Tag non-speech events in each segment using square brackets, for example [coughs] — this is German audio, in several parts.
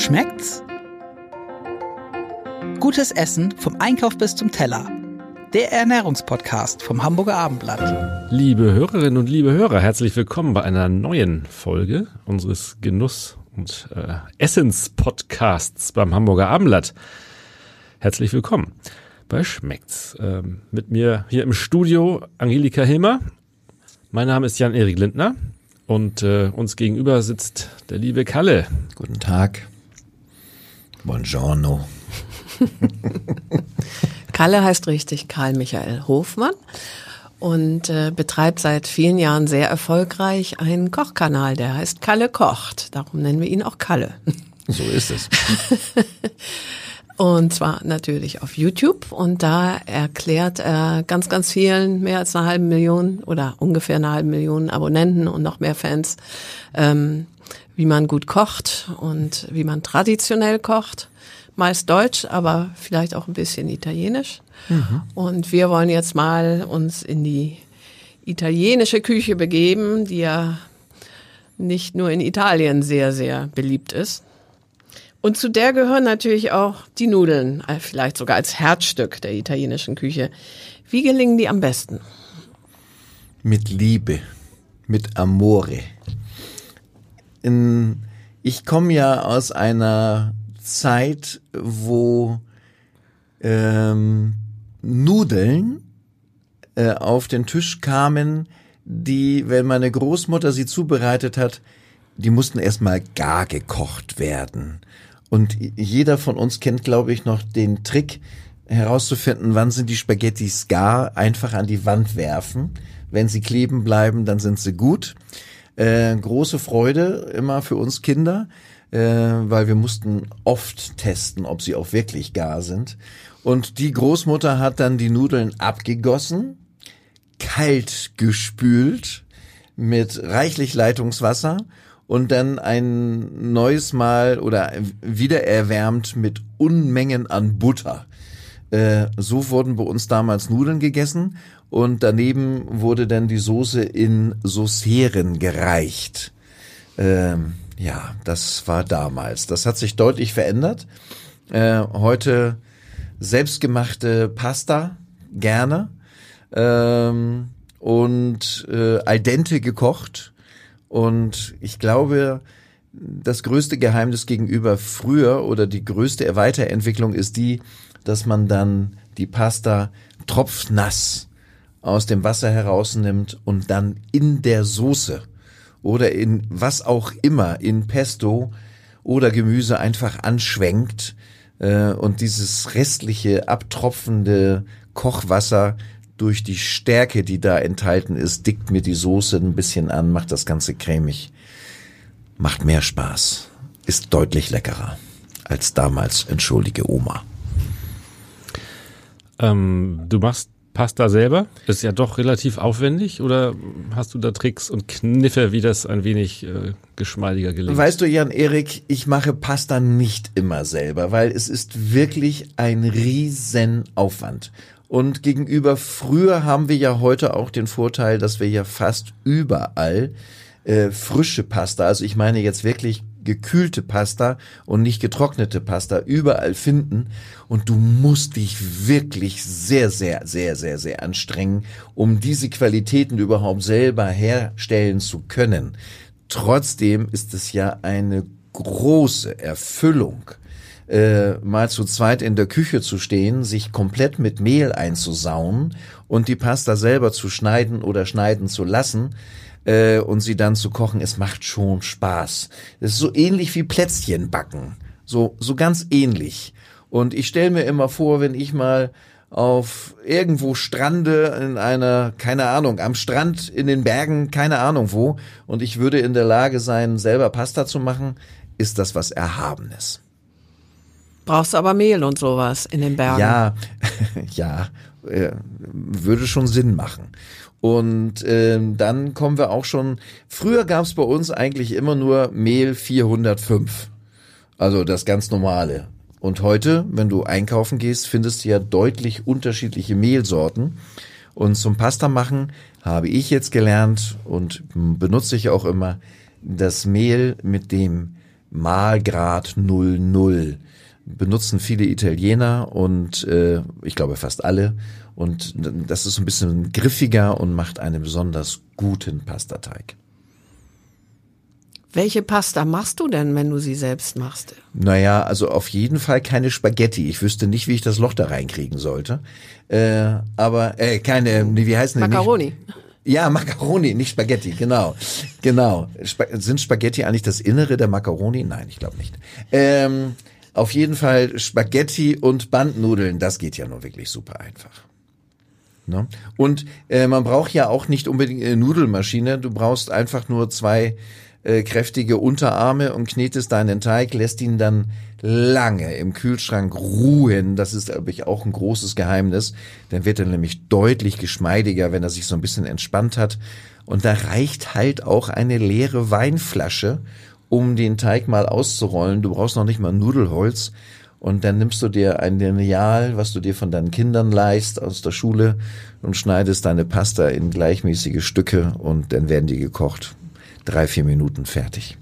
Schmeckt's? Gutes Essen vom Einkauf bis zum Teller. Der Ernährungspodcast vom Hamburger Abendblatt. Liebe Hörerinnen und liebe Hörer, herzlich willkommen bei einer neuen Folge unseres Genuss- und äh, Essens-Podcasts beim Hamburger Abendblatt. Herzlich willkommen bei Schmeckt's. Ähm, mit mir hier im Studio Angelika Hilmer. Mein Name ist Jan-Erik Lindner und äh, uns gegenüber sitzt der liebe Kalle. Guten Tag. Buongiorno. [laughs] Kalle heißt richtig Karl Michael Hofmann und äh, betreibt seit vielen Jahren sehr erfolgreich einen Kochkanal, der heißt Kalle kocht. Darum nennen wir ihn auch Kalle. [laughs] So ist es. [laughs] Und zwar natürlich auf YouTube. Und da erklärt er ganz, ganz vielen, mehr als eine halbe Million oder ungefähr eine halbe Million Abonnenten und noch mehr Fans, ähm, wie man gut kocht und wie man traditionell kocht. Meist deutsch, aber vielleicht auch ein bisschen italienisch. Mhm. Und wir wollen jetzt mal uns in die italienische Küche begeben, die ja nicht nur in Italien sehr, sehr beliebt ist. Und zu der gehören natürlich auch die Nudeln, äh, vielleicht sogar als Herzstück der italienischen Küche. Wie gelingen die am besten? Mit Liebe, mit Amore. In, ich komme ja aus einer Zeit, wo ähm, Nudeln äh, auf den Tisch kamen, die, wenn meine Großmutter sie zubereitet hat, die mussten erstmal gar gekocht werden. Und jeder von uns kennt, glaube ich, noch den Trick herauszufinden, wann sind die Spaghettis gar, einfach an die Wand werfen. Wenn sie kleben bleiben, dann sind sie gut. Äh, große Freude immer für uns Kinder, äh, weil wir mussten oft testen, ob sie auch wirklich gar sind. Und die Großmutter hat dann die Nudeln abgegossen, kalt gespült mit reichlich Leitungswasser und dann ein neues Mal oder wieder erwärmt mit Unmengen an Butter. Äh, so wurden bei uns damals Nudeln gegessen und daneben wurde dann die Soße in Saucieren gereicht. Ähm, ja, das war damals. Das hat sich deutlich verändert. Äh, heute selbstgemachte Pasta gerne ähm, und äh, al dente gekocht und ich glaube, das größte Geheimnis gegenüber früher oder die größte Weiterentwicklung ist die, dass man dann die Pasta tropfnass aus dem Wasser herausnimmt und dann in der Soße oder in was auch immer, in Pesto oder Gemüse einfach anschwenkt äh, und dieses restliche abtropfende Kochwasser durch die Stärke, die da enthalten ist, dickt mir die Soße ein bisschen an, macht das Ganze cremig. Macht mehr Spaß. Ist deutlich leckerer als damals, entschuldige Oma. Ähm, du machst Pasta selber? Ist ja doch relativ aufwendig oder hast du da Tricks und Kniffe, wie das ein wenig äh, geschmeidiger gelingt? Weißt du, Jan Erik, ich mache Pasta nicht immer selber, weil es ist wirklich ein riesen Aufwand. Und gegenüber früher haben wir ja heute auch den Vorteil, dass wir ja fast überall äh, frische Pasta, also ich meine jetzt wirklich gekühlte Pasta und nicht getrocknete Pasta überall finden und du musst dich wirklich sehr, sehr, sehr, sehr, sehr anstrengen, um diese Qualitäten überhaupt selber herstellen zu können. Trotzdem ist es ja eine große Erfüllung, äh, mal zu zweit in der Küche zu stehen, sich komplett mit Mehl einzusauen und die Pasta selber zu schneiden oder schneiden zu lassen äh, und sie dann zu kochen, es macht schon Spaß. Es ist so ähnlich wie Plätzchen backen. So, so ganz ähnlich. Und ich stelle mir immer vor, wenn ich mal auf irgendwo strande in einer, keine Ahnung, am Strand in den Bergen, keine Ahnung wo, und ich würde in der Lage sein, selber Pasta zu machen, ist das was Erhabenes. Brauchst du aber Mehl und sowas in den Bergen. Ja, [laughs] ja, äh, würde schon Sinn machen. Und ähm, dann kommen wir auch schon. Früher gab es bei uns eigentlich immer nur Mehl 405. Also das ganz normale. Und heute, wenn du einkaufen gehst, findest du ja deutlich unterschiedliche Mehlsorten. Und zum Pasta machen habe ich jetzt gelernt und benutze ich auch immer das Mehl, mit dem Mahlgrad 00 benutzen viele Italiener und äh, ich glaube fast alle. Und das ist ein bisschen griffiger und macht einen besonders guten Pastateig. Welche Pasta machst du denn, wenn du sie selbst machst? Naja, also auf jeden Fall keine Spaghetti. Ich wüsste nicht, wie ich das Loch da reinkriegen sollte. Äh, aber äh, keine, wie heißen die? Macaroni. Ja, Macaroni, nicht Spaghetti, genau. Genau. Sp sind Spaghetti eigentlich das Innere der Macaroni? Nein, ich glaube nicht. Ähm, auf jeden Fall Spaghetti und Bandnudeln, das geht ja nur wirklich super einfach. Ne? Und äh, man braucht ja auch nicht unbedingt eine Nudelmaschine, du brauchst einfach nur zwei äh, kräftige Unterarme und knetest deinen Teig, lässt ihn dann lange im Kühlschrank ruhen. Das ist, glaube ich, auch ein großes Geheimnis. Dann wird er nämlich deutlich geschmeidiger, wenn er sich so ein bisschen entspannt hat. Und da reicht halt auch eine leere Weinflasche, um den Teig mal auszurollen. Du brauchst noch nicht mal Nudelholz. Und dann nimmst du dir ein Lineal, was du dir von deinen Kindern leihst aus der Schule und schneidest deine Pasta in gleichmäßige Stücke und dann werden die gekocht drei, vier Minuten fertig.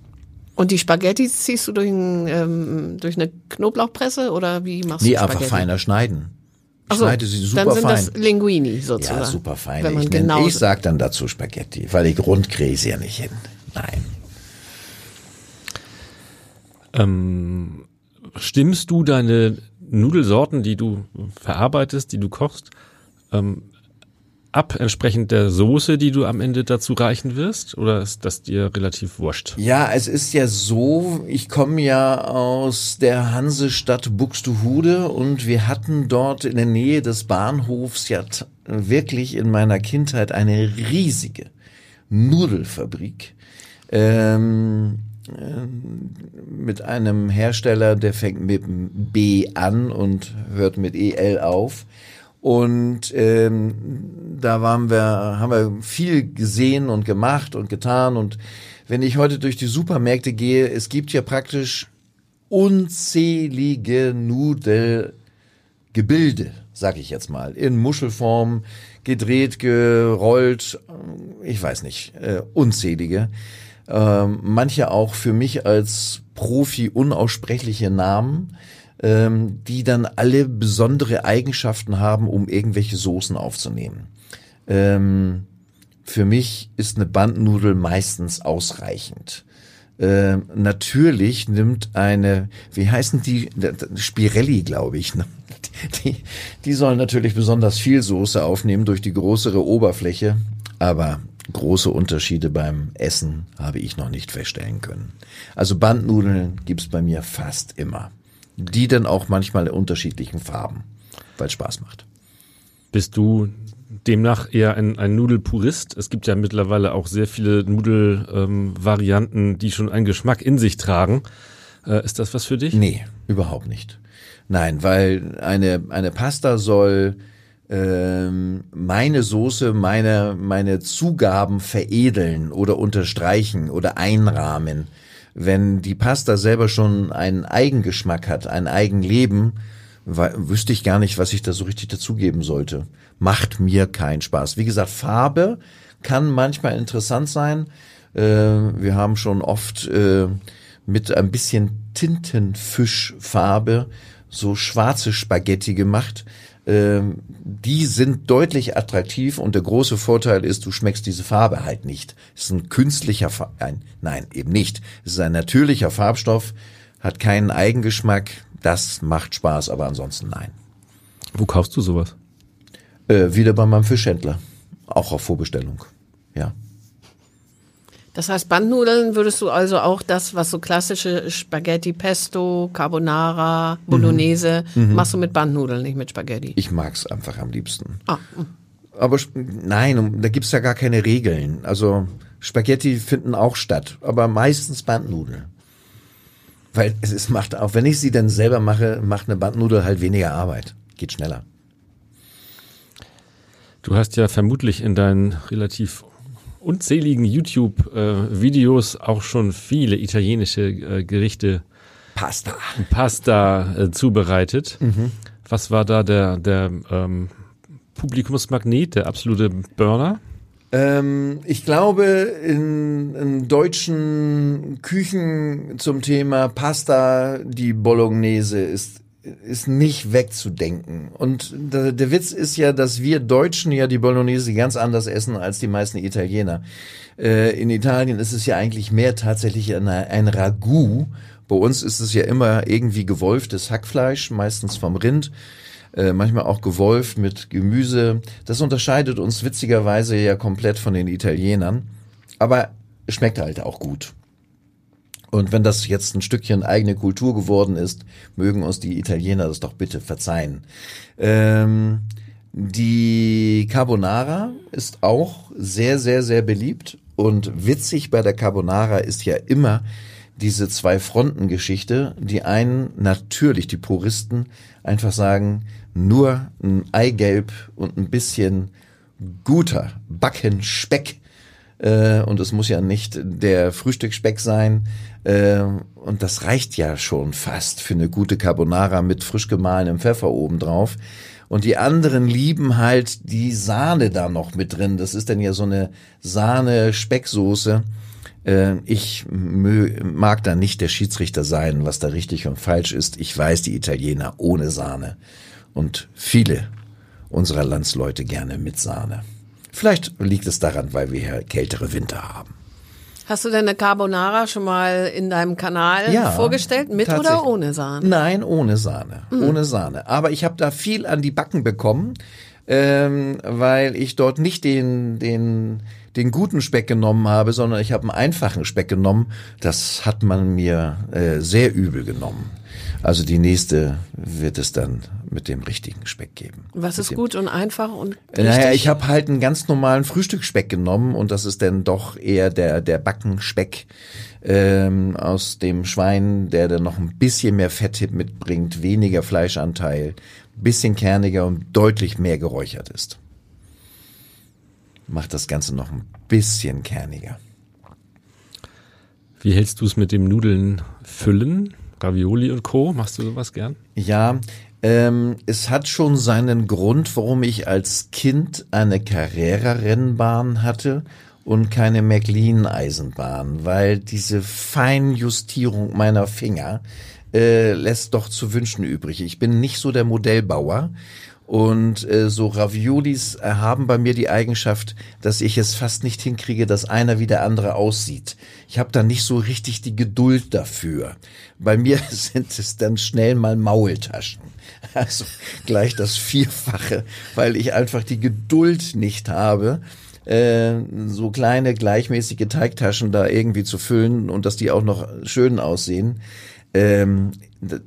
Und die Spaghetti ziehst du durch, ein, ähm, durch eine Knoblauchpresse oder wie machst nee, du Spaghetti? einfach feiner schneiden. Ich so, schneide sie super dann sind fein. das Linguini sozusagen. Ja, super fein. Wenn man ich, genau ich sag dann dazu Spaghetti, weil ich rund kriege ja nicht hin. Nein. Ähm, stimmst du deine Nudelsorten, die du verarbeitest, die du kochst, ähm, ab, entsprechend der Soße, die du am Ende dazu reichen wirst? Oder ist das dir relativ wurscht? Ja, es ist ja so, ich komme ja aus der Hansestadt Buxtehude und wir hatten dort in der Nähe des Bahnhofs ja wirklich in meiner Kindheit eine riesige Nudelfabrik. Ähm, äh, mit einem Hersteller, der fängt mit B an und hört mit EL auf. Und ähm, da waren wir, haben wir viel gesehen und gemacht und getan. Und wenn ich heute durch die Supermärkte gehe, es gibt ja praktisch unzählige Nudelgebilde, sag ich jetzt mal, in Muschelform, gedreht, gerollt, ich weiß nicht, äh, unzählige. Ähm, manche auch für mich als Profi unaussprechliche Namen ähm, die dann alle besondere Eigenschaften haben, um irgendwelche Soßen aufzunehmen. Ähm, für mich ist eine Bandnudel meistens ausreichend. Ähm, natürlich nimmt eine, wie heißen die, Spirelli, glaube ich, ne? [laughs] die, die sollen natürlich besonders viel Soße aufnehmen durch die größere Oberfläche, aber große Unterschiede beim Essen habe ich noch nicht feststellen können. Also Bandnudeln gibt's bei mir fast immer die dann auch manchmal in unterschiedlichen Farben, weil es Spaß macht. Bist du demnach eher ein, ein Nudelpurist? Es gibt ja mittlerweile auch sehr viele Nudelvarianten, ähm, die schon einen Geschmack in sich tragen. Äh, ist das was für dich? Nee, überhaupt nicht. Nein, weil eine, eine Pasta soll meine Soße, meine, meine Zugaben veredeln oder unterstreichen oder einrahmen wenn die Pasta selber schon einen Eigengeschmack hat, ein Eigenleben, wüsste ich gar nicht, was ich da so richtig dazugeben sollte. Macht mir keinen Spaß. Wie gesagt, Farbe kann manchmal interessant sein. Äh, wir haben schon oft äh, mit ein bisschen Tintenfischfarbe so schwarze Spaghetti gemacht. Ähm, die sind deutlich attraktiv und der große Vorteil ist, du schmeckst diese Farbe halt nicht. Es ist ein künstlicher, Farb ein, nein, eben nicht. Es ist ein natürlicher Farbstoff, hat keinen Eigengeschmack. Das macht Spaß, aber ansonsten nein. Wo kaufst du sowas? Äh, wieder bei meinem Fischhändler. Auch auf Vorbestellung. Ja. Das heißt, Bandnudeln würdest du also auch das, was so klassische Spaghetti, Pesto, Carbonara, Bolognese, mhm. mhm. machst du mit Bandnudeln, nicht mit Spaghetti? Ich mag's einfach am liebsten. Ah. Aber nein, da gibt's ja gar keine Regeln. Also Spaghetti finden auch statt, aber meistens Bandnudeln. Weil es ist, macht, auch wenn ich sie dann selber mache, macht eine Bandnudel halt weniger Arbeit. Geht schneller. Du hast ja vermutlich in deinen relativ unzähligen YouTube-Videos auch schon viele italienische äh, Gerichte Pasta, Pasta äh, zubereitet. Mhm. Was war da der, der ähm, Publikumsmagnet, der absolute Burner? Ähm, ich glaube, in, in deutschen Küchen zum Thema Pasta, die Bolognese ist ist nicht wegzudenken. Und der, der Witz ist ja, dass wir Deutschen ja die Bolognese ganz anders essen als die meisten Italiener. Äh, in Italien ist es ja eigentlich mehr tatsächlich ein, ein Ragout. Bei uns ist es ja immer irgendwie gewolftes Hackfleisch, meistens vom Rind äh, manchmal auch gewolft mit Gemüse. Das unterscheidet uns witzigerweise ja komplett von den Italienern. Aber schmeckt halt auch gut. Und wenn das jetzt ein Stückchen eigene Kultur geworden ist, mögen uns die Italiener das doch bitte verzeihen. Ähm, die Carbonara ist auch sehr, sehr, sehr beliebt. Und witzig bei der Carbonara ist ja immer diese Zwei-Fronten-Geschichte. Die einen, natürlich die Puristen, einfach sagen, nur ein Eigelb und ein bisschen guter Backenspeck. Äh, und es muss ja nicht der Frühstücksspeck sein. Äh, und das reicht ja schon fast für eine gute Carbonara mit frisch gemahlenem Pfeffer obendrauf. Und die anderen lieben halt die Sahne da noch mit drin. Das ist dann ja so eine Sahne-Specksoße. Äh, ich mag da nicht der Schiedsrichter sein, was da richtig und falsch ist. Ich weiß, die Italiener ohne Sahne und viele unserer Landsleute gerne mit Sahne. Vielleicht liegt es daran, weil wir hier kältere Winter haben. Hast du denn eine Carbonara schon mal in deinem Kanal ja, vorgestellt, mit oder ohne Sahne? Nein, ohne Sahne, mhm. ohne Sahne. Aber ich habe da viel an die Backen bekommen, ähm, weil ich dort nicht den den den guten Speck genommen habe, sondern ich habe einen einfachen Speck genommen. Das hat man mir äh, sehr übel genommen. Also die nächste wird es dann mit dem richtigen Speck geben. Was ist gut und einfach und richtig? Naja, ich habe halt einen ganz normalen Frühstücksspeck genommen und das ist dann doch eher der der Backenspeck ähm, aus dem Schwein, der dann noch ein bisschen mehr Fett mitbringt, weniger Fleischanteil, bisschen kerniger und deutlich mehr geräuchert ist. Macht das Ganze noch ein bisschen kerniger. Wie hältst du es mit dem Nudeln füllen? Ravioli und Co. Machst du sowas gern? Ja, ähm, es hat schon seinen Grund, warum ich als Kind eine Carrera-Rennbahn hatte und keine McLean-Eisenbahn, weil diese Feinjustierung meiner Finger äh, lässt doch zu wünschen übrig. Ich bin nicht so der Modellbauer und äh, so Raviolis haben bei mir die Eigenschaft, dass ich es fast nicht hinkriege, dass einer wie der andere aussieht. Ich habe da nicht so richtig die Geduld dafür. Bei mir [laughs] sind es dann schnell mal Maultaschen. Also gleich das Vierfache, weil ich einfach die Geduld nicht habe, äh, so kleine gleichmäßige Teigtaschen da irgendwie zu füllen und dass die auch noch schön aussehen. Ähm,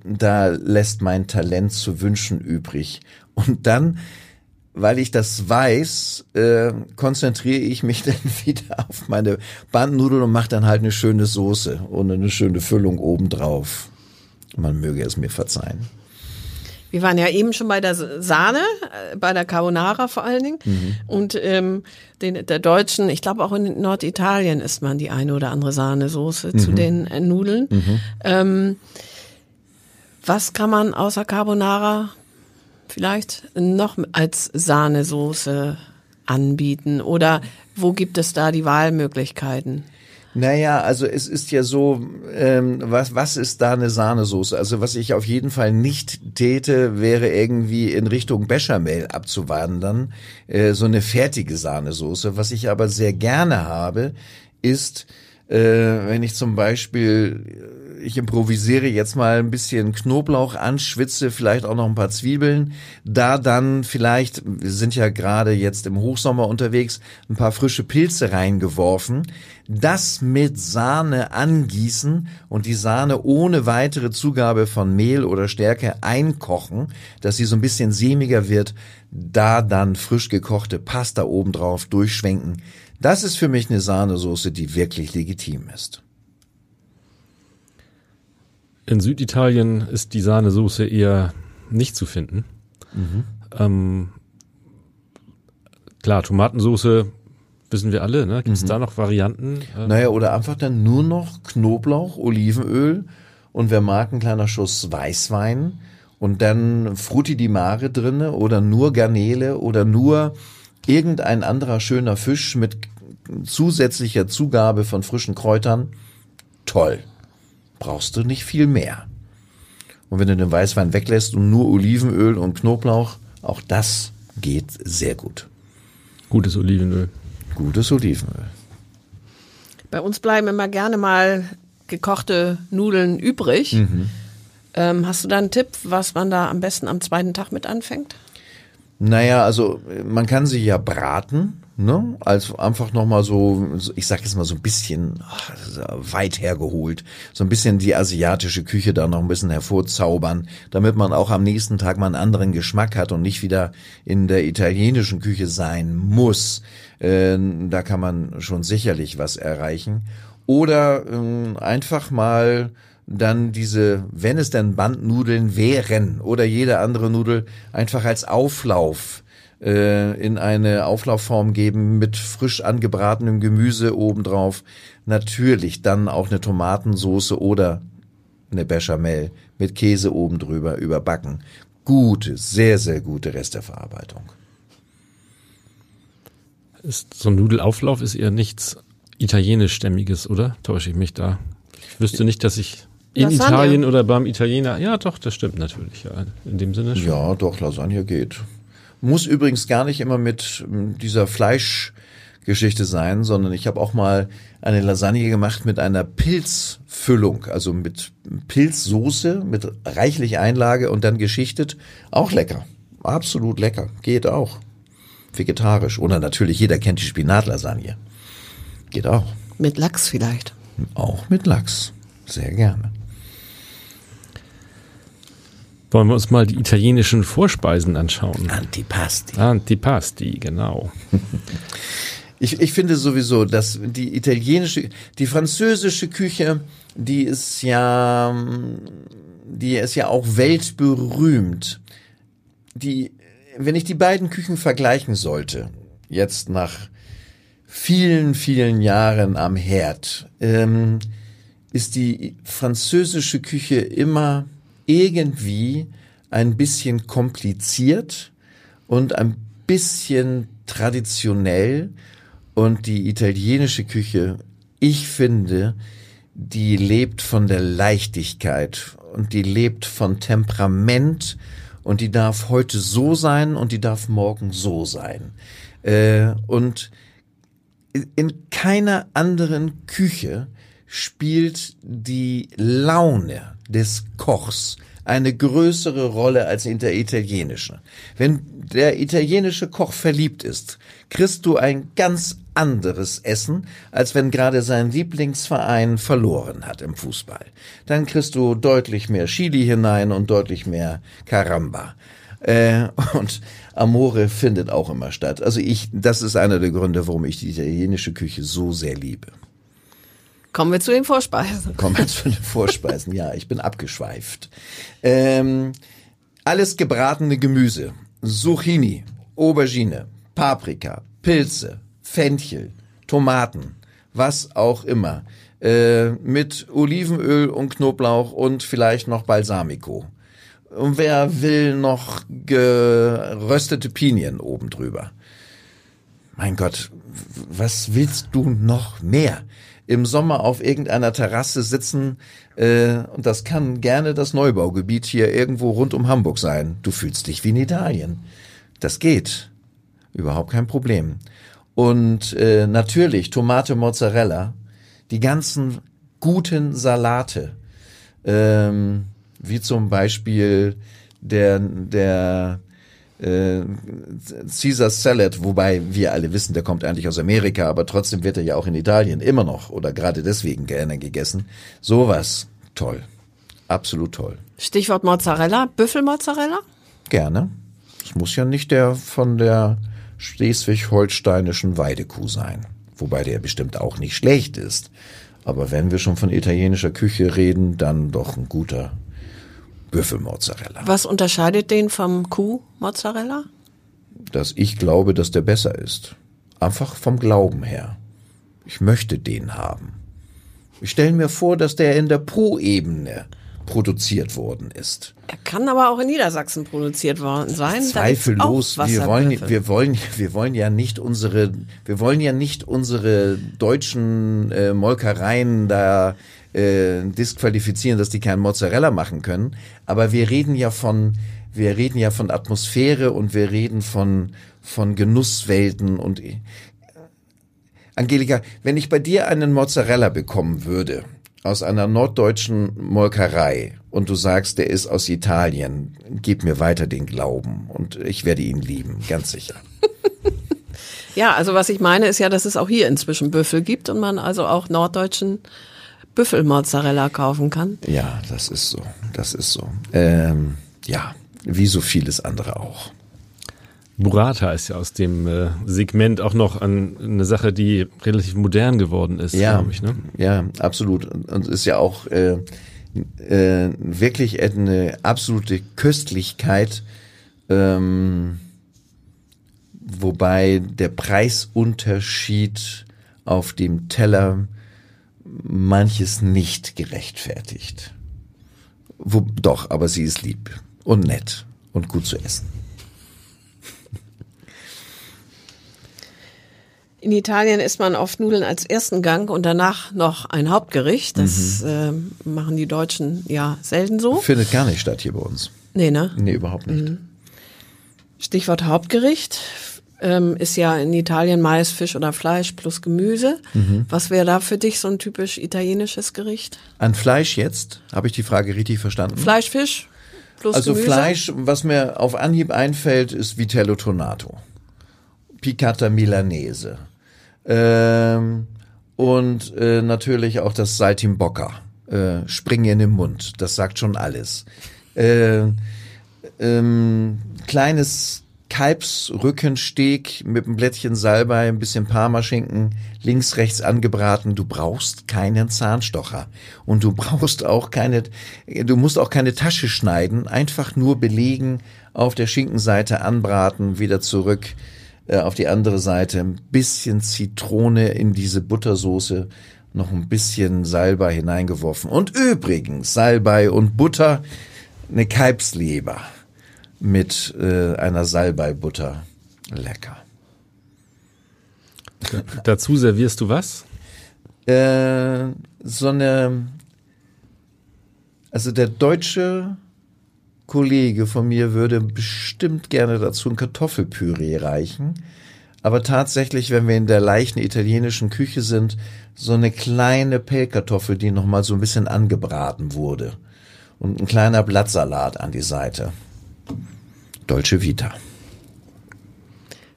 da lässt mein Talent zu wünschen übrig. Und dann, weil ich das weiß, äh, konzentriere ich mich [laughs] dann wieder auf meine Bandnudeln und mache dann halt eine schöne Soße und eine schöne Füllung obendrauf. Man möge es mir verzeihen. Wir waren ja eben schon bei der Sahne, äh, bei der Carbonara vor allen Dingen. Mhm. Und ähm, den, der Deutschen, ich glaube auch in Norditalien isst man die eine oder andere Sahnesoße mhm. zu den äh, Nudeln. Mhm. Ähm, was kann man außer Carbonara vielleicht noch als Sahnesoße anbieten? Oder wo gibt es da die Wahlmöglichkeiten? Naja, also es ist ja so, ähm, was, was ist da eine Sahnesoße? Also was ich auf jeden Fall nicht täte, wäre irgendwie in Richtung Bechamel abzuwandern, äh, so eine fertige Sahnesoße. Was ich aber sehr gerne habe, ist, äh, wenn ich zum Beispiel ich improvisiere jetzt mal ein bisschen Knoblauch an, schwitze vielleicht auch noch ein paar Zwiebeln, da dann vielleicht, wir sind ja gerade jetzt im Hochsommer unterwegs, ein paar frische Pilze reingeworfen, das mit Sahne angießen und die Sahne ohne weitere Zugabe von Mehl oder Stärke einkochen, dass sie so ein bisschen sämiger wird, da dann frisch gekochte Pasta obendrauf durchschwenken. Das ist für mich eine Sahnesoße, die wirklich legitim ist. In Süditalien ist die Sahnesoße eher nicht zu finden. Mhm. Ähm, klar, Tomatensoße wissen wir alle, ne? Gibt es mhm. da noch Varianten? Ähm, naja, oder einfach dann nur noch Knoblauch, Olivenöl und wer mag, ein kleiner Schuss Weißwein und dann Frutti di Mare drinne oder nur Garnele oder nur irgendein anderer schöner Fisch mit zusätzlicher Zugabe von frischen Kräutern, toll. Brauchst du nicht viel mehr. Und wenn du den Weißwein weglässt und nur Olivenöl und Knoblauch, auch das geht sehr gut. Gutes Olivenöl. Gutes Olivenöl. Bei uns bleiben immer gerne mal gekochte Nudeln übrig. Ähm, hast du da einen Tipp, was man da am besten am zweiten Tag mit anfängt? Naja, also man kann sie ja braten, ne? Als einfach nochmal so, ich sag jetzt mal so ein bisschen ach, weit hergeholt, so ein bisschen die asiatische Küche da noch ein bisschen hervorzaubern, damit man auch am nächsten Tag mal einen anderen Geschmack hat und nicht wieder in der italienischen Küche sein muss. Äh, da kann man schon sicherlich was erreichen. Oder ähm, einfach mal dann diese, wenn es denn Bandnudeln wären oder jede andere Nudel, einfach als Auflauf äh, in eine Auflaufform geben mit frisch angebratenem Gemüse obendrauf. Natürlich dann auch eine Tomatensoße oder eine Bechamel mit Käse oben drüber überbacken. Gute, sehr, sehr gute Resteverarbeitung. Ist, so ein Nudelauflauf ist eher nichts italienischstämmiges, oder? Täusche ich mich da? Ich wüsste nicht, dass ich in Lasagne. Italien oder beim Italiener. Ja, doch, das stimmt natürlich. Ja, in dem Sinne schon. Ja, doch, Lasagne geht. Muss übrigens gar nicht immer mit ähm, dieser Fleischgeschichte sein, sondern ich habe auch mal eine Lasagne gemacht mit einer Pilzfüllung, also mit Pilzsoße, mit reichlich Einlage und dann geschichtet. Auch lecker. Absolut lecker. Geht auch. Vegetarisch. Oder natürlich, jeder kennt die Spinatlasagne. Geht auch. Mit Lachs vielleicht. Auch mit Lachs. Sehr gerne. Wollen wir uns mal die italienischen Vorspeisen anschauen? Antipasti. Antipasti, genau. [laughs] Ich, ich finde sowieso, dass die italienische, die französische Küche, die ist ja, die ist ja auch weltberühmt. Die, wenn ich die beiden Küchen vergleichen sollte, jetzt nach vielen, vielen Jahren am Herd, ähm, ist die französische Küche immer irgendwie ein bisschen kompliziert und ein bisschen traditionell und die italienische Küche, ich finde, die lebt von der Leichtigkeit und die lebt von Temperament und die darf heute so sein und die darf morgen so sein. Äh, und in keiner anderen Küche spielt die Laune des Kochs eine größere Rolle als in der italienischen. Wenn der italienische Koch verliebt ist, kriegst du ein ganz anderes Essen, als wenn gerade sein Lieblingsverein verloren hat im Fußball. Dann kriegst du deutlich mehr Chili hinein und deutlich mehr Caramba. Äh, und Amore findet auch immer statt. Also ich, das ist einer der Gründe, warum ich die italienische Küche so sehr liebe. Kommen wir zu den Vorspeisen. [laughs] Kommen wir zu den Vorspeisen. Ja, ich bin abgeschweift. Ähm, alles gebratene Gemüse. Zucchini, Aubergine, Paprika, Pilze, Fenchel, Tomaten, was auch immer. Äh, mit Olivenöl und Knoblauch und vielleicht noch Balsamico. Und wer will noch geröstete Pinien oben drüber? Mein Gott, was willst du noch mehr? Im Sommer auf irgendeiner Terrasse sitzen, äh, und das kann gerne das Neubaugebiet hier irgendwo rund um Hamburg sein. Du fühlst dich wie in Italien. Das geht. Überhaupt kein Problem. Und äh, natürlich Tomate Mozzarella, die ganzen guten Salate, ähm, wie zum Beispiel der, der äh, Caesar Salad, wobei wir alle wissen, der kommt eigentlich aus Amerika, aber trotzdem wird er ja auch in Italien immer noch oder gerade deswegen gerne gegessen. Sowas, toll. Absolut toll. Stichwort Mozzarella, Büffelmozzarella? Gerne. Es muss ja nicht der von der schleswig-holsteinischen Weidekuh sein. Wobei der bestimmt auch nicht schlecht ist. Aber wenn wir schon von italienischer Küche reden, dann doch ein guter Büffelmozzarella. Was unterscheidet den vom Kuhmozzarella? Dass ich glaube, dass der besser ist. Einfach vom Glauben her. Ich möchte den haben. Ich stelle mir vor, dass der in der Po-Ebene produziert worden ist. Er kann aber auch in Niedersachsen produziert worden sein. Zweifellos, wir wollen, wir wollen, wir wollen ja nicht unsere, wir wollen ja nicht unsere deutschen äh, Molkereien da äh, disqualifizieren, dass die keinen Mozzarella machen können. Aber wir reden ja von, wir reden ja von Atmosphäre und wir reden von von Genusswelten und äh, Angelika, wenn ich bei dir einen Mozzarella bekommen würde aus einer norddeutschen Molkerei und du sagst, der ist aus Italien, gib mir weiter den Glauben und ich werde ihn lieben, ganz sicher. [laughs] Ja, also was ich meine ist ja, dass es auch hier inzwischen Büffel gibt und man also auch norddeutschen Büffelmozzarella kaufen kann. Ja, das ist so, das ist so. Ähm, ja, wie so vieles andere auch. Burrata ist ja aus dem äh, Segment auch noch an, eine Sache, die relativ modern geworden ist, Ja, glaube ich. Ne? ja, absolut. Und ist ja auch äh, äh, wirklich eine absolute Köstlichkeit, ähm, wobei der Preisunterschied auf dem Teller manches nicht gerechtfertigt. Wo, doch, aber sie ist lieb und nett und gut zu essen. In Italien isst man oft Nudeln als ersten Gang und danach noch ein Hauptgericht. Das ähm, machen die Deutschen ja selten so. Findet gar nicht statt hier bei uns. Nee, ne? Nee, überhaupt nicht. Stichwort Hauptgericht ähm, ist ja in Italien meist Fisch oder Fleisch plus Gemüse. Was wäre da für dich so ein typisch italienisches Gericht? An Fleisch jetzt, habe ich die Frage richtig verstanden? Fleisch, Fisch plus Also Gemüse? Fleisch, was mir auf Anhieb einfällt, ist Vitello Tonato. Piccata Milanese. Ähm, und äh, natürlich auch das Saltimbocca. Äh, Springen in den Mund, das sagt schon alles. Äh, ähm, kleines Kalbsrückensteak mit einem Blättchen Salbei, ein bisschen Parmaschinken, links, rechts angebraten. Du brauchst keinen Zahnstocher. Und du brauchst auch keine, du musst auch keine Tasche schneiden. Einfach nur belegen, auf der Schinkenseite anbraten, wieder zurück äh, auf die andere Seite. Ein bisschen Zitrone in diese Buttersoße, noch ein bisschen Salbei hineingeworfen. Und übrigens, Salbei und Butter, eine Kalbsleber mit äh, einer Salbeibutter. Lecker. Dazu servierst du was? Äh, so eine, also der deutsche Kollege von mir würde bestimmt gerne dazu ein Kartoffelpüree reichen. Aber tatsächlich, wenn wir in der leichten italienischen Küche sind, so eine kleine Pellkartoffel, die nochmal so ein bisschen angebraten wurde. Und ein kleiner Blattsalat an die Seite. Dolce Vita.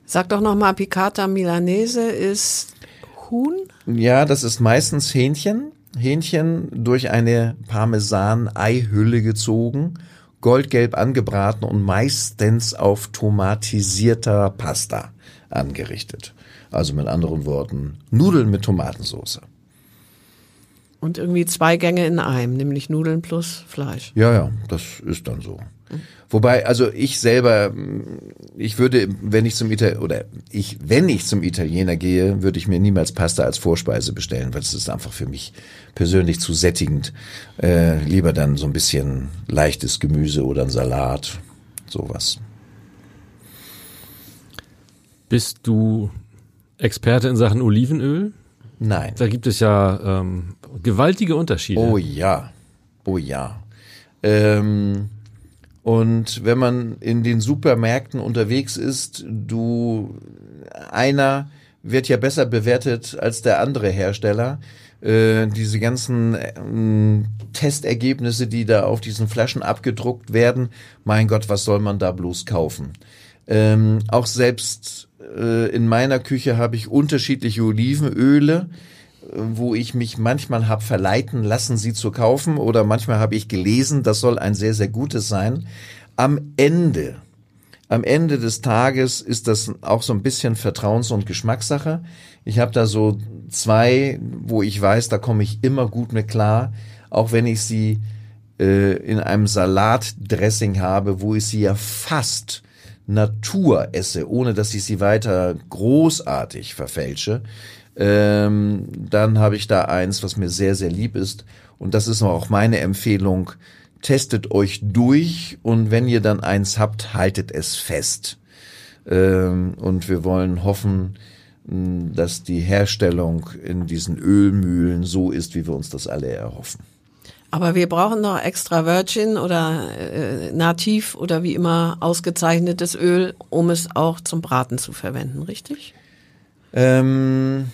Sag doch noch mal, Piccata Milanese ist Huhn? Ja, das ist meistens Hähnchen. Hähnchen durch eine Parmesan-Eihülle gezogen, goldgelb angebraten und meistens auf tomatisierter Pasta angerichtet. Also mit anderen Worten, Nudeln mit Tomatensauce. Und irgendwie zwei Gänge in einem, nämlich Nudeln plus Fleisch. Ja, ja, das ist dann so. Wobei, also ich selber, ich würde, wenn ich zum Italiener, oder ich, wenn ich zum Italiener gehe, würde ich mir niemals Pasta als Vorspeise bestellen, weil es ist einfach für mich persönlich zu sättigend. Äh, lieber dann so ein bisschen leichtes Gemüse oder ein Salat, sowas. Bist du Experte in Sachen Olivenöl? Nein. Da gibt es ja ähm, gewaltige Unterschiede. Oh ja, oh ja. Ähm, und wenn man in den Supermärkten unterwegs ist, du, einer wird ja besser bewertet als der andere Hersteller. Äh, diese ganzen ähm, Testergebnisse, die da auf diesen Flaschen abgedruckt werden, mein Gott, was soll man da bloß kaufen? Ähm, auch selbst äh, in meiner Küche habe ich unterschiedliche Olivenöle, wo ich mich manchmal hab verleiten lassen, sie zu kaufen, oder manchmal habe ich gelesen, das soll ein sehr, sehr gutes sein. Am Ende, am Ende des Tages ist das auch so ein bisschen Vertrauens- und Geschmackssache. Ich habe da so zwei, wo ich weiß, da komme ich immer gut mit klar, auch wenn ich sie äh, in einem Salatdressing habe, wo ich sie ja fast Natur esse, ohne dass ich sie weiter großartig verfälsche, ähm, dann habe ich da eins, was mir sehr, sehr lieb ist. und das ist auch meine Empfehlung, testet euch durch und wenn ihr dann eins habt, haltet es fest. Ähm, und wir wollen hoffen, dass die Herstellung in diesen Ölmühlen so ist, wie wir uns das alle erhoffen. Aber wir brauchen noch extra Virgin oder äh, nativ oder wie immer ausgezeichnetes Öl, um es auch zum Braten zu verwenden, richtig? Ähm,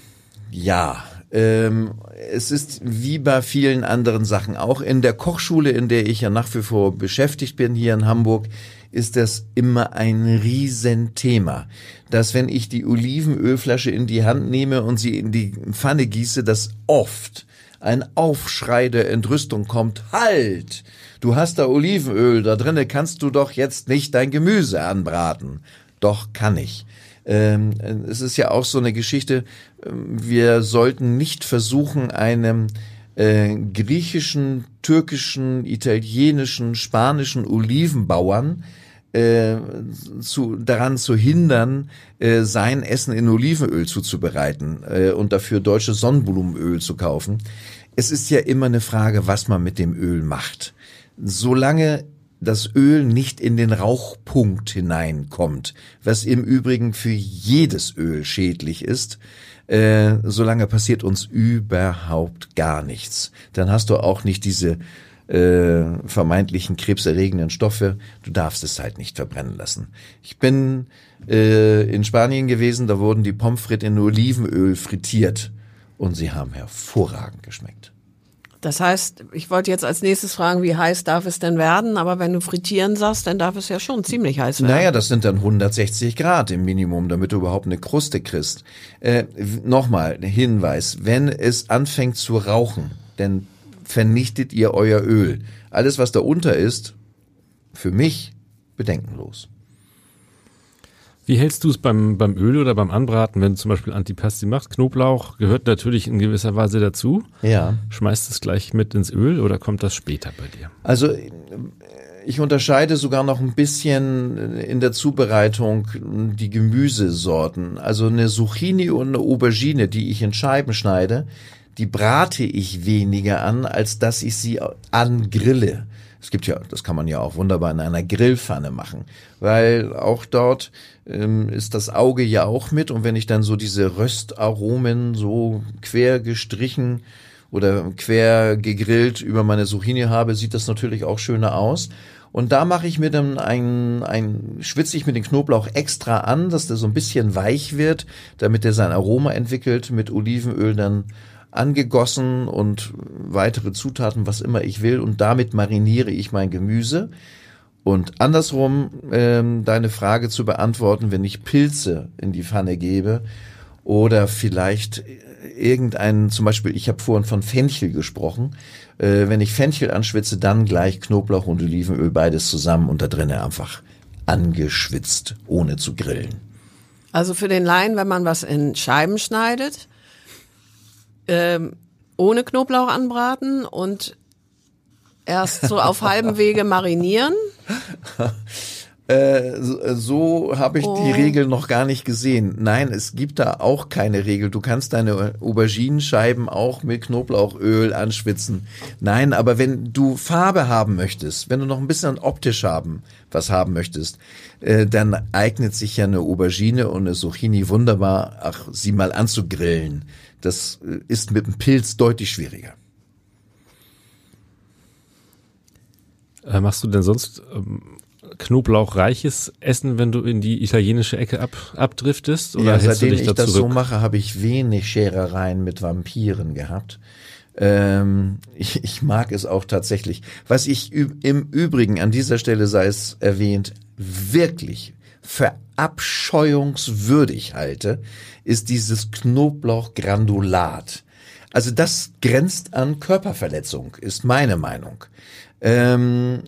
ja, ähm, es ist wie bei vielen anderen Sachen auch in der Kochschule, in der ich ja nach wie vor beschäftigt bin hier in Hamburg, ist das immer ein Riesenthema. Dass wenn ich die Olivenölflasche in die Hand nehme und sie in die Pfanne gieße, dass oft ein Aufschrei der Entrüstung kommt. Halt! Du hast da Olivenöl, da drinnen kannst du doch jetzt nicht dein Gemüse anbraten. Doch kann ich. Ähm, es ist ja auch so eine Geschichte, ähm, wir sollten nicht versuchen, einem äh, griechischen, türkischen, italienischen, spanischen Olivenbauern äh, zu, daran zu hindern, äh, sein Essen in Olivenöl zuzubereiten äh, und dafür deutsches Sonnenblumenöl zu kaufen. Es ist ja immer eine Frage, was man mit dem Öl macht. Solange das Öl nicht in den Rauchpunkt hineinkommt, was im Übrigen für jedes Öl schädlich ist, äh, solange passiert uns überhaupt gar nichts. Dann hast du auch nicht diese äh, vermeintlichen krebserregenden Stoffe. Du darfst es halt nicht verbrennen lassen. Ich bin äh, in Spanien gewesen, da wurden die Pommes frites in Olivenöl frittiert und sie haben hervorragend geschmeckt. Das heißt, ich wollte jetzt als nächstes fragen, wie heiß darf es denn werden? Aber wenn du frittieren sagst, dann darf es ja schon ziemlich heiß werden. Naja, das sind dann 160 Grad im Minimum, damit du überhaupt eine Kruste kriegst. Äh, Nochmal, Hinweis, wenn es anfängt zu rauchen, dann vernichtet ihr euer Öl. Alles, was da unter ist, für mich bedenkenlos. Wie hältst du es beim, beim Öl oder beim Anbraten, wenn du zum Beispiel Antipasti machst? Knoblauch gehört natürlich in gewisser Weise dazu. Ja. Schmeißt es gleich mit ins Öl oder kommt das später bei dir? Also ich unterscheide sogar noch ein bisschen in der Zubereitung die Gemüsesorten. Also eine Zucchini und eine Aubergine, die ich in Scheiben schneide, die brate ich weniger an, als dass ich sie angrille. Es gibt ja, das kann man ja auch wunderbar in einer Grillpfanne machen, weil auch dort ähm, ist das Auge ja auch mit und wenn ich dann so diese Röstaromen so quer gestrichen oder quer gegrillt über meine Zucchini habe, sieht das natürlich auch schöner aus. Und da mache ich mir dann ein, ein, schwitze ich mir den Knoblauch extra an, dass der so ein bisschen weich wird, damit er sein Aroma entwickelt, mit Olivenöl dann angegossen und weitere Zutaten, was immer ich will. Und damit mariniere ich mein Gemüse. Und andersrum, ähm, deine Frage zu beantworten, wenn ich Pilze in die Pfanne gebe oder vielleicht irgendeinen, zum Beispiel, ich habe vorhin von Fenchel gesprochen, äh, wenn ich Fenchel anschwitze, dann gleich Knoblauch und Olivenöl beides zusammen und da drinnen einfach angeschwitzt, ohne zu grillen. Also für den Laien, wenn man was in Scheiben schneidet, ähm, ohne Knoblauch anbraten und erst so auf halbem Wege marinieren. [laughs] Äh, so, so habe ich oh. die Regel noch gar nicht gesehen. Nein, es gibt da auch keine Regel. Du kannst deine Auberginenscheiben auch mit Knoblauchöl anschwitzen. Nein, aber wenn du Farbe haben möchtest, wenn du noch ein bisschen optisch haben, was haben möchtest, äh, dann eignet sich ja eine Aubergine und eine Zucchini wunderbar, ach, sie mal anzugrillen. Das äh, ist mit dem Pilz deutlich schwieriger. Äh, machst du denn sonst ähm, knoblauchreiches Essen, wenn du in die italienische Ecke ab, abdriftest? Oder ja, seitdem ich da das zurück? so mache, habe ich wenig Scherereien mit Vampiren gehabt. Ähm, ich, ich mag es auch tatsächlich. Was ich im Übrigen an dieser Stelle sei es erwähnt, wirklich verabscheuungswürdig halte, ist dieses Knoblauchgranulat. Also das grenzt an Körperverletzung, ist meine Meinung. Ähm,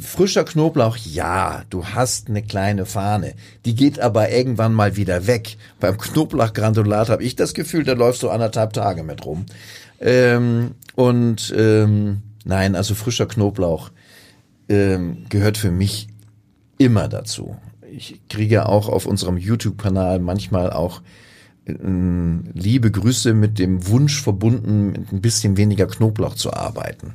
frischer Knoblauch, ja, du hast eine kleine Fahne. Die geht aber irgendwann mal wieder weg. Beim Knoblauchgranulat habe ich das Gefühl, da läufst du anderthalb Tage mit rum. Ähm, und ähm, nein, also frischer Knoblauch ähm, gehört für mich immer dazu. Ich kriege auch auf unserem YouTube-Kanal manchmal auch äh, liebe Grüße mit dem Wunsch verbunden, mit ein bisschen weniger Knoblauch zu arbeiten.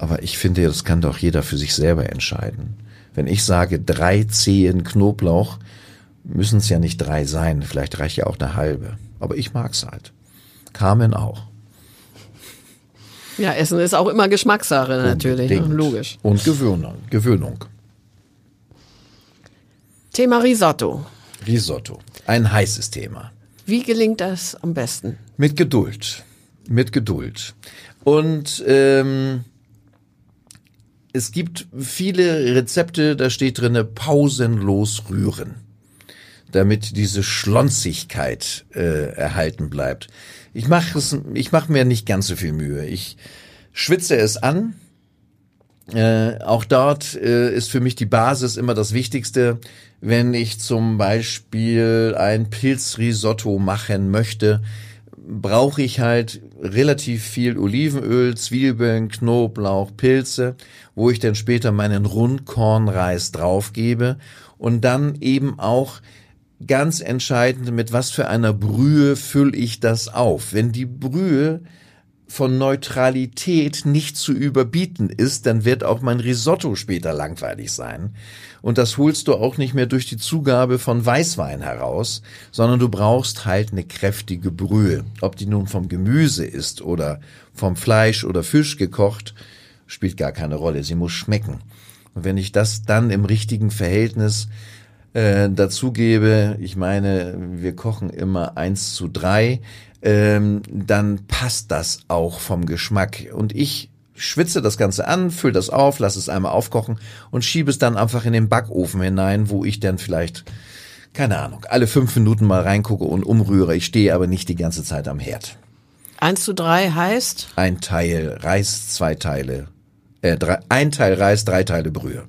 Aber ich finde, das kann doch jeder für sich selber entscheiden. Wenn ich sage drei Zehen Knoblauch, müssen es ja nicht drei sein. Vielleicht reicht ja auch eine halbe. Aber ich mag's halt. Carmen auch. Ja, Essen ist auch immer Geschmackssache natürlich, ne? Logisch. Und Gewöhnung. Gewöhnung. Thema Risotto. Risotto. Ein heißes Thema. Wie gelingt das am besten? Mit Geduld. Mit Geduld. Und ähm, es gibt viele Rezepte, da steht drinne pausenlos rühren, damit diese Schlonzigkeit äh, erhalten bleibt. Ich mache es, ich mache mir nicht ganz so viel Mühe. Ich schwitze es an. Äh, auch dort äh, ist für mich die Basis immer das Wichtigste. Wenn ich zum Beispiel ein Pilzrisotto machen möchte, brauche ich halt relativ viel Olivenöl, Zwiebeln, Knoblauch, Pilze, wo ich dann später meinen Rundkornreis draufgebe und dann eben auch ganz entscheidend, mit was für einer Brühe fülle ich das auf. Wenn die Brühe von Neutralität nicht zu überbieten ist, dann wird auch mein Risotto später langweilig sein. Und das holst du auch nicht mehr durch die Zugabe von Weißwein heraus, sondern du brauchst halt eine kräftige Brühe. Ob die nun vom Gemüse ist oder vom Fleisch oder Fisch gekocht, spielt gar keine Rolle. Sie muss schmecken. Und wenn ich das dann im richtigen Verhältnis äh, dazugebe, ich meine, wir kochen immer eins zu drei, ähm, dann passt das auch vom Geschmack. Und ich schwitze das Ganze an, fülle das auf, lasse es einmal aufkochen und schiebe es dann einfach in den Backofen hinein, wo ich dann vielleicht, keine Ahnung, alle fünf Minuten mal reingucke und umrühre. Ich stehe aber nicht die ganze Zeit am Herd. Eins zu drei heißt, Ein Teil Reis, zwei Teile, äh, drei, ein Teil Reis, drei Teile Brühe.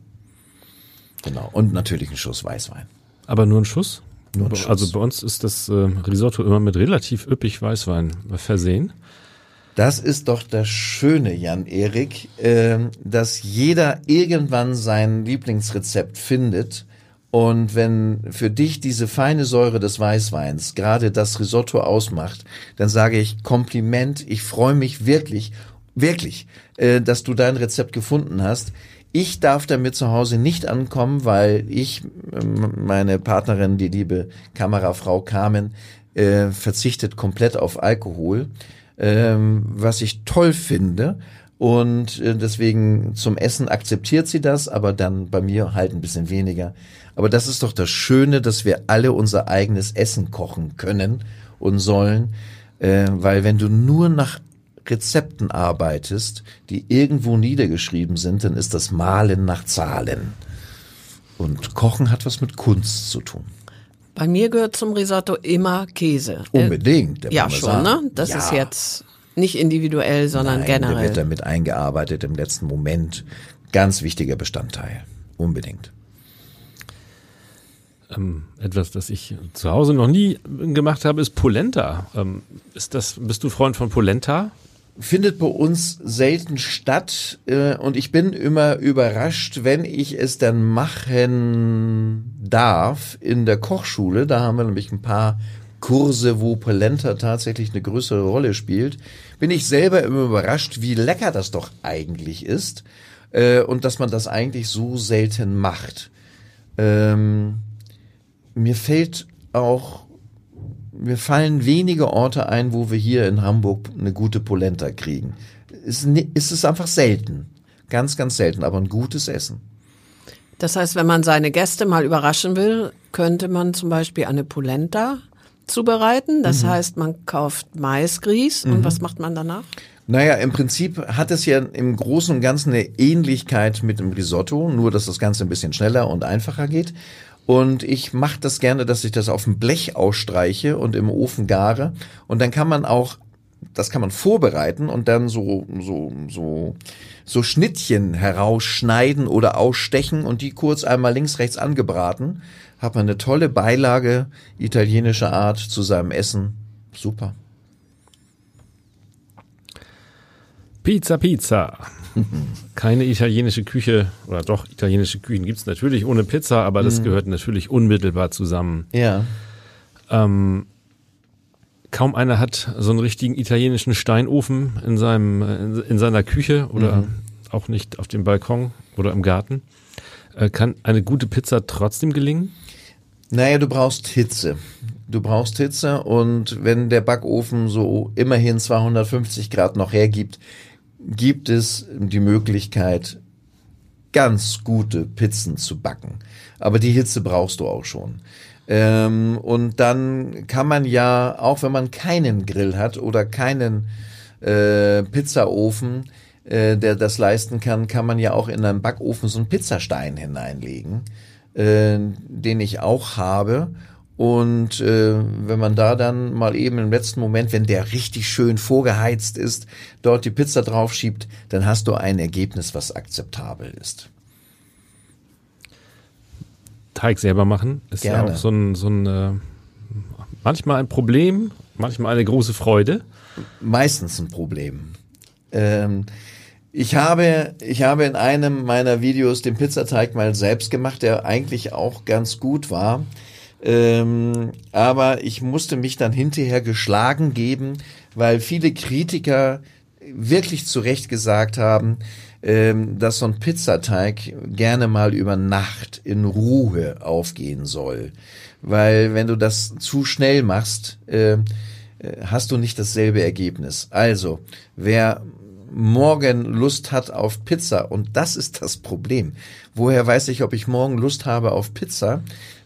Genau. Und natürlich ein Schuss Weißwein. Aber nur ein Schuss? Also bei uns ist das äh, Risotto immer mit relativ üppig Weißwein versehen. Das ist doch das Schöne, Jan-Erik, ähm, dass jeder irgendwann sein Lieblingsrezept findet. Und wenn für dich diese feine Säure des Weißweins gerade das Risotto ausmacht, dann sage ich Kompliment. Ich freue mich wirklich, wirklich, äh, dass du dein Rezept gefunden hast. Ich darf damit zu Hause nicht ankommen, weil ich, ähm, meine Partnerin, die liebe Kamerafrau Carmen, äh, verzichtet komplett auf Alkohol ähm, was ich toll finde. Und äh, deswegen zum Essen akzeptiert sie das, aber dann bei mir halt ein bisschen weniger. Aber das ist doch das Schöne, dass wir alle unser eigenes Essen kochen können und sollen. Äh, weil wenn du nur nach Rezepten arbeitest, die irgendwo niedergeschrieben sind, dann ist das Malen nach Zahlen. Und Kochen hat was mit Kunst zu tun. bei mir gehört zum Risotto immer Käse. Unbedingt. der Ja, Parmesan. schon, ne? Das Ja. ist jetzt nicht individuell, sondern Nein, Der wird generell. damit eingearbeitet im letzten Moment. Ganz wichtiger Bestandteil. Unbedingt. Ähm, etwas, das ich zu Hause noch nie gemacht habe, ist Polenta. Ähm, ist das, bist du Freund von Polenta? Findet bei uns selten statt äh, und ich bin immer überrascht, wenn ich es dann machen darf in der Kochschule. Da haben wir nämlich ein paar Kurse, wo Polenta tatsächlich eine größere Rolle spielt. Bin ich selber immer überrascht, wie lecker das doch eigentlich ist äh, und dass man das eigentlich so selten macht. Ähm, mir fällt auch, mir fallen wenige Orte ein, wo wir hier in Hamburg eine gute Polenta kriegen. Es ni- es ist einfach selten. Ganz, ganz selten, aber ein gutes Essen. Das heißt, wenn man seine Gäste mal überraschen will, könnte man zum Beispiel eine Polenta zubereiten. Mhm. Das heißt, man kauft Maisgrieß und was macht man danach? Naja, im Prinzip hat es ja im Großen und Ganzen eine Ähnlichkeit mit dem Risotto, nur dass das Ganze ein bisschen schneller und einfacher geht. Und ich mache das gerne, dass ich das auf dem Blech ausstreiche und im Ofen gare. Und dann kann man auch, das kann man vorbereiten und dann so, so, so, so Schnittchen herausschneiden oder ausstechen und die kurz einmal links, rechts angebraten. Hat man eine tolle Beilage italienischer Art zu seinem Essen. Super. Pizza, Pizza. [laughs] Keine italienische Küche, oder doch, italienische Küchen gibt's natürlich ohne Pizza, aber das gehört natürlich unmittelbar zusammen. Ja. Ähm, kaum einer hat so einen richtigen italienischen Steinofen in seinem in, in seiner Küche oder Mhm. auch nicht auf dem Balkon oder im Garten. Äh, kann eine gute Pizza trotzdem gelingen? Naja, du brauchst Hitze. Du brauchst Hitze und wenn der Backofen so immerhin 250 Grad noch hergibt, gibt es die Möglichkeit, ganz gute Pizzen zu backen. Aber die Hitze brauchst du auch schon. Ähm, und dann kann man ja, auch wenn man keinen Grill hat oder keinen äh, Pizzaofen, äh, der das leisten kann, kann man ja auch in einen Backofen so einen Pizzastein hineinlegen, äh, den ich auch habe. Und äh, wenn man da dann mal eben im letzten Moment, wenn der richtig schön vorgeheizt ist, dort die Pizza draufschiebt, dann hast du ein Ergebnis, was akzeptabel ist. Teig selber machen ist ja Gerne. auch so ein, so ein äh, manchmal ein Problem, manchmal eine große Freude. meistens ein Problem. Ähm, ich habe, ich habe in einem meiner Videos den Pizzateig mal selbst gemacht, der eigentlich auch ganz gut war. Ähm, aber ich musste mich dann hinterher geschlagen geben, weil viele Kritiker wirklich zu Recht gesagt haben, ähm, dass so ein Pizzateig gerne mal über Nacht in Ruhe aufgehen soll. Weil wenn du das zu schnell machst, äh, hast du nicht dasselbe Ergebnis. Also, wer morgen Lust hat auf Pizza, und das ist das Problem. Woher weiß ich, ob ich morgen Lust habe auf Pizza?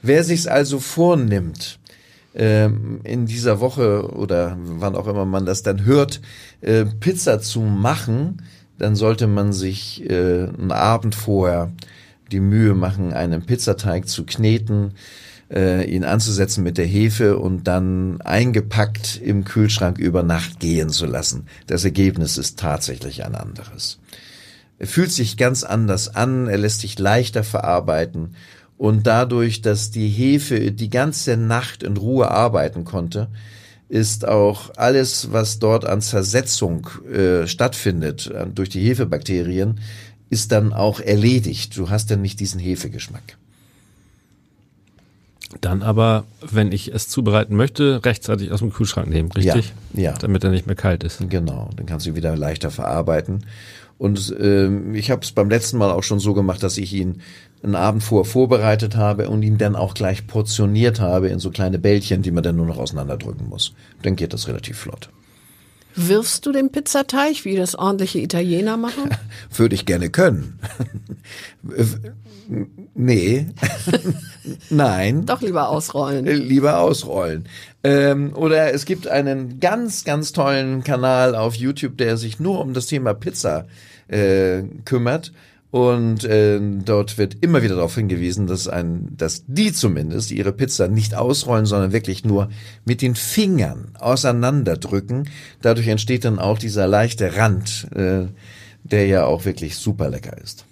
Wer sich's also vornimmt, ähm, in dieser Woche oder wann auch immer man das dann hört, äh, Pizza zu machen, dann sollte man sich äh, einen Abend vorher die Mühe machen, einen Pizzateig zu kneten, äh, ihn anzusetzen mit der Hefe und dann eingepackt im Kühlschrank über Nacht gehen zu lassen. Das Ergebnis ist tatsächlich ein anderes. Er fühlt sich ganz anders an, er lässt sich leichter verarbeiten und dadurch, dass die Hefe die ganze Nacht in Ruhe arbeiten konnte, ist auch alles, was dort an Zersetzung äh, stattfindet durch die Hefebakterien, ist dann auch erledigt. Du hast dann nicht diesen Hefegeschmack. Dann aber, wenn ich es zubereiten möchte, rechtzeitig aus dem Kühlschrank nehmen, richtig? Ja, ja. Damit er nicht mehr kalt ist. Genau, dann kannst du ihn wieder leichter verarbeiten. Und ähm, ich habe es beim letzten Mal auch schon so gemacht, dass ich ihn einen Abend vorher vorbereitet habe und ihn dann auch gleich portioniert habe in so kleine Bällchen, die man dann nur noch auseinanderdrücken muss. Dann geht das relativ flott. Wirfst du den Pizzateig, wie das ordentliche Italiener machen? [laughs] Würde ich gerne können. nee. [laughs] Nein. Doch lieber ausrollen. lieber ausrollen. Ähm, oder es gibt einen ganz, ganz tollen Kanal auf YouTube, der sich nur um das Thema Pizza äh, kümmert. Und äh, dort wird immer wieder darauf hingewiesen, dass ein, dass die zumindest ihre Pizza nicht ausrollen, sondern wirklich nur mit den Fingern auseinanderdrücken. Dadurch entsteht dann auch dieser leichte Rand, äh, der ja auch wirklich super lecker ist.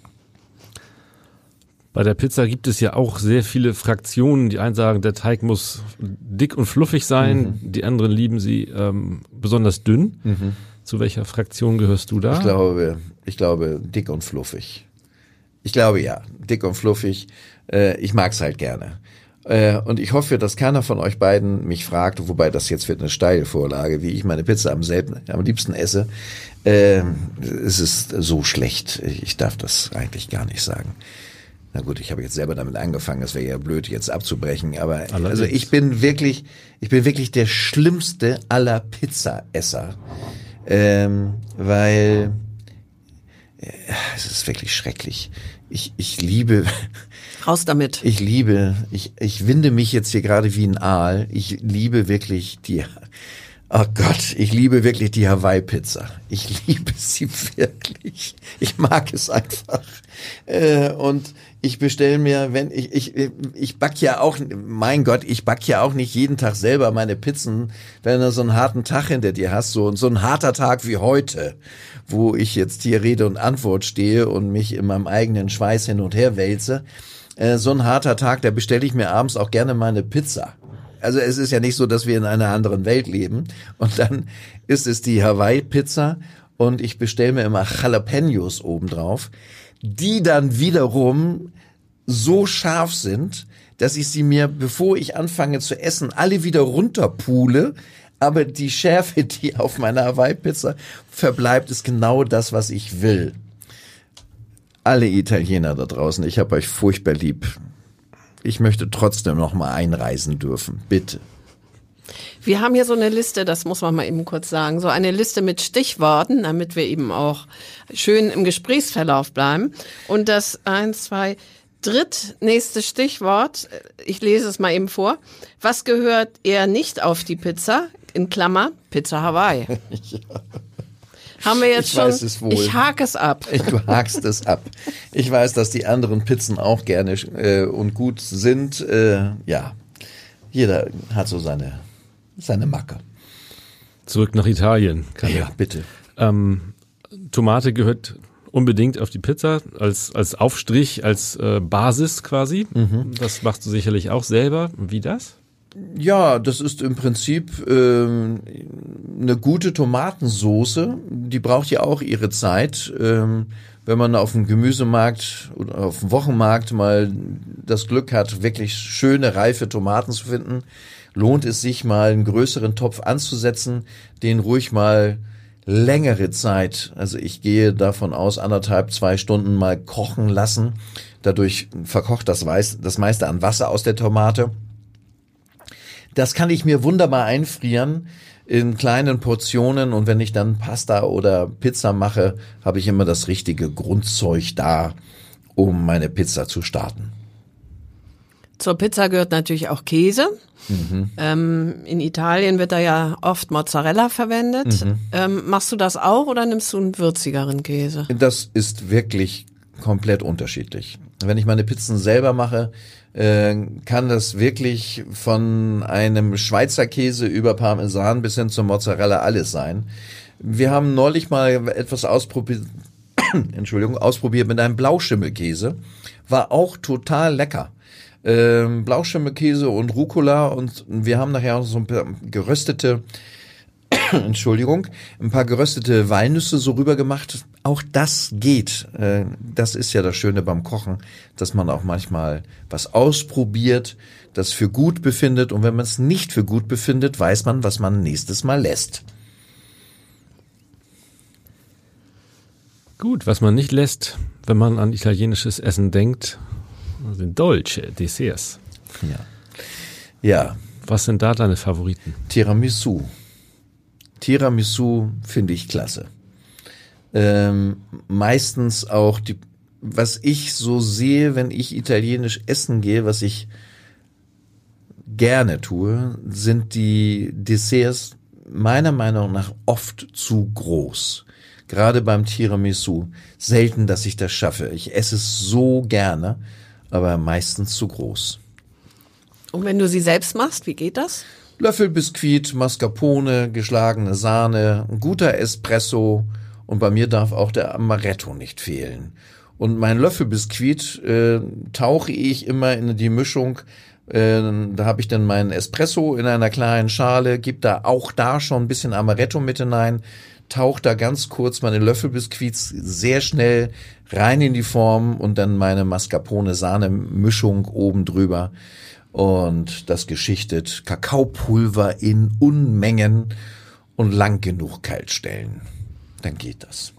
Bei der Pizza gibt es ja auch sehr viele Fraktionen. Die einen sagen, der Teig muss dick und fluffig sein. Die anderen lieben sie ähm, besonders dünn. Zu welcher Fraktion gehörst du da? Ich glaube, ich glaube, dick und fluffig. Ich glaube ja, dick und fluffig. Äh, ich mag's halt gerne. Äh, und ich hoffe, dass keiner von euch beiden mich fragt, wobei das jetzt wird eine Steilvorlage, wie ich meine Pizza am selben, am liebsten esse. Äh, es ist so schlecht. Ich darf das eigentlich gar nicht sagen. Na gut, ich habe jetzt selber damit angefangen, es wäre ja blöd, jetzt abzubrechen, aber Allerdings. also ich bin wirklich, ich bin wirklich der schlimmste aller Pizzaesser. Ähm, weil äh, es ist wirklich schrecklich. Ich, ich liebe, Raus damit. ich liebe, ich, ich winde mich jetzt hier gerade wie ein Aal. Ich liebe wirklich die, oh Gott, ich liebe wirklich die Hawaii-Pizza. Ich [laughs] liebe sie wirklich. Ich mag es einfach. Äh, und ich bestelle mir, wenn ich, ich, ich back ja auch, mein Gott, ich back ja auch nicht jeden Tag selber meine Pizzen, wenn du so einen harten Tag hinter dir hast, so, so ein harter Tag wie heute, wo ich jetzt hier Rede und Antwort stehe und mich in meinem eigenen Schweiß hin und her wälze. Äh, so ein harter Tag, da bestelle ich mir abends auch gerne meine Pizza. Also es ist ja nicht so, dass wir in einer anderen Welt leben. Und dann ist es die Hawaii-Pizza und ich bestelle mir immer Jalapenos obendrauf, die dann wiederum so scharf sind, dass ich sie mir, bevor ich anfange zu essen, alle wieder runterpule, aber die Schärfe, die auf meiner Hawaii-Pizza verbleibt, ist genau das, was ich will. Alle Italiener da draußen, ich habe euch furchtbar lieb. Ich möchte trotzdem noch mal einreisen dürfen, bitte. Wir haben hier so eine Liste, das muss man mal eben kurz sagen, so eine Liste mit Stichworten, damit wir eben auch schön im Gesprächsverlauf bleiben. Und das eins, zwei, drittnächste Stichwort, ich lese es mal eben vor. Was gehört eher nicht auf die Pizza? In Klammer, Pizza Hawaii. [laughs] [laughs] ja. Haben wir jetzt ich schon. Weiß es wohl. Ich hake es ab. [laughs] Du hakst es ab. Ich weiß, dass die anderen Pizzen auch gerne äh, und gut sind. Äh, ja, jeder hat so seine seine Macke. Zurück nach Italien. Kann ja, bitte. Ähm, Tomate gehört unbedingt auf die Pizza als als Aufstrich, als äh, Basis quasi. Mhm. Das machst du sicherlich auch selber. Wie das? Ja, das ist im Prinzip ähm, eine gute Tomatensoße. Die braucht ja auch ihre Zeit. Ähm, wenn man auf dem Gemüsemarkt oder auf dem Wochenmarkt mal das Glück hat, wirklich schöne, reife Tomaten zu finden, lohnt es sich mal einen größeren Topf anzusetzen, den ruhig mal längere Zeit, also ich gehe davon aus, anderthalb, zwei Stunden mal kochen lassen. Dadurch verkocht das, Weiß, das meiste an Wasser aus der Tomate. Das kann ich mir wunderbar einfrieren in kleinen Portionen und wenn ich dann Pasta oder Pizza mache, habe ich immer das richtige Grundzeug da, um meine Pizza zu starten. Zur Pizza gehört natürlich auch Käse. Mhm. Ähm, in Italien wird da ja oft Mozzarella verwendet. Mhm. Ähm, machst du das auch oder nimmst du einen würzigeren Käse? Das ist wirklich komplett unterschiedlich. Wenn ich meine Pizzen selber mache, äh, kann das wirklich von einem Schweizer Käse über Parmesan bis hin zur Mozzarella alles sein. Wir haben neulich mal etwas ausprobiert, [coughs] Entschuldigung, ausprobiert mit einem Blauschimmelkäse. War auch total lecker ähm, Blauschimmelkäse und Rucola und wir haben nachher so ein paar geröstete, [coughs] Entschuldigung, ein paar geröstete Walnüsse so rüber gemacht. Auch das geht. Äh, das ist ja das Schöne beim Kochen, dass man auch manchmal was ausprobiert, das für gut befindet und wenn man es nicht für gut befindet, weiß man, was man nächstes Mal lässt. Gut, was man nicht lässt, wenn man an italienisches Essen denkt, sind Dolce, Desserts. Ja. Ja. Was sind da deine Favoriten? Tiramisu. Tiramisu finde ich klasse. Ähm, meistens auch die, was ich so sehe, wenn ich italienisch essen gehe, was ich gerne tue, sind die Desserts meiner Meinung nach oft zu groß. Gerade beim Tiramisu. Selten, dass ich das schaffe. Ich esse es so gerne aber meistens zu groß. Und wenn du sie selbst machst, wie geht das? Löffel Biskuit, Mascarpone, geschlagene Sahne, ein guter Espresso und bei mir darf auch der Amaretto nicht fehlen. Und mein Löffelbiskuit äh, tauche ich immer in die Mischung. Äh, da habe ich dann meinen Espresso in einer kleinen Schale, gebe da auch da schon ein bisschen Amaretto mit hinein, taucht da ganz kurz meine Löffelbiskuits sehr schnell rein in die Form und dann meine Mascarpone-Sahne-Mischung oben drüber und das geschichtet Kakaopulver in Unmengen und lang genug kalt stellen. Dann geht das.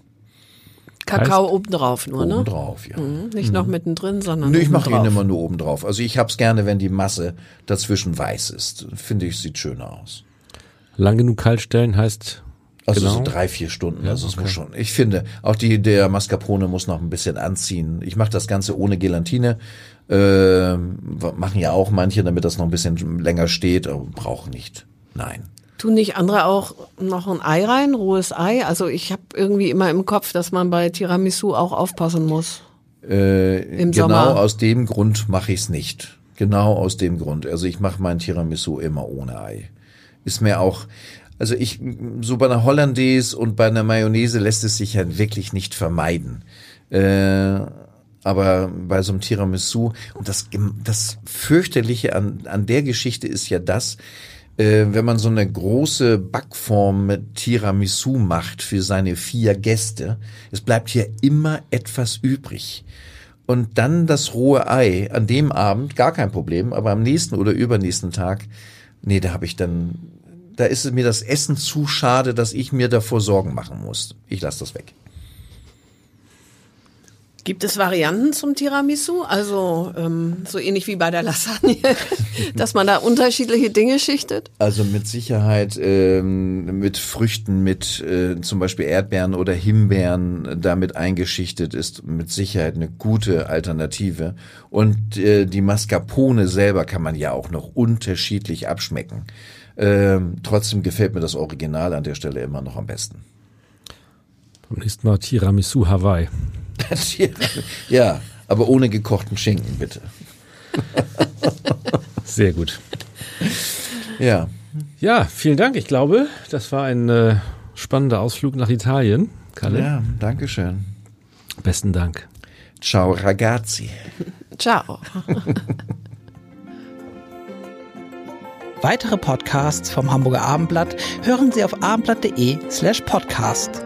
Kakao heißt, obendrauf nur, ne? Obendrauf, ja. Mhm, nicht mhm. noch mittendrin, sondern Nö, ich mache ihn immer nur obendrauf. Also ich hab's gerne, wenn die Masse dazwischen weiß ist. Finde ich, sieht schöner aus. Lang genug kalt stellen heißt also genau. so drei, vier Stunden. Ja, also es okay. muss schon. Ich finde, auch die der Mascarpone muss noch ein bisschen anziehen. Ich mache das Ganze ohne Gelatine. Äh, machen ja auch manche, damit das noch ein bisschen länger steht, aber brauchen nicht. Nein. Tun nicht andere auch noch ein Ei rein, rohes Ei? Also ich habe irgendwie immer im Kopf, dass man bei Tiramisu auch aufpassen muss. Äh, Im genau Sommer. aus dem Grund mache ich es nicht. Genau aus dem Grund. Also ich mache mein Tiramisu immer ohne Ei. Ist mir auch, also ich, so bei einer Hollandaise und bei einer Mayonnaise lässt es sich ja wirklich nicht vermeiden. Äh, aber bei so einem Tiramisu, und das, das fürchterliche an, an der Geschichte ist ja das, äh, wenn man so eine große Backform mit Tiramisu macht für seine vier Gäste, es bleibt hier immer etwas übrig. Und dann das rohe Ei an dem Abend, gar kein Problem, aber am nächsten oder übernächsten Tag, nee, da habe ich dann da ist mir das Essen zu schade, dass ich mir davor Sorgen machen muss. Ich lasse das weg. Gibt es Varianten zum Tiramisu? Also ähm, so ähnlich wie bei der Lasagne, [laughs] dass man da unterschiedliche Dinge schichtet? Also mit Sicherheit ähm, mit Früchten, mit äh, zum Beispiel Erdbeeren oder Himbeeren damit eingeschichtet ist mit Sicherheit eine gute Alternative. Und äh, die Mascarpone selber kann man ja auch noch unterschiedlich abschmecken. Ähm, trotzdem gefällt mir das Original an der Stelle immer noch am besten. Beim nächsten Mal Tiramisu Hawaii. Ja, aber ohne gekochten Schinken, bitte. Sehr gut. Ja. Ja, vielen Dank. Ich glaube, das war ein äh, spannender Ausflug nach Italien. Kalle. Ja, danke schön. Besten Dank. Ciao ragazzi. Ciao. [laughs] Weitere Podcasts vom Hamburger Abendblatt hören Sie auf abendblatt.de slash podcast.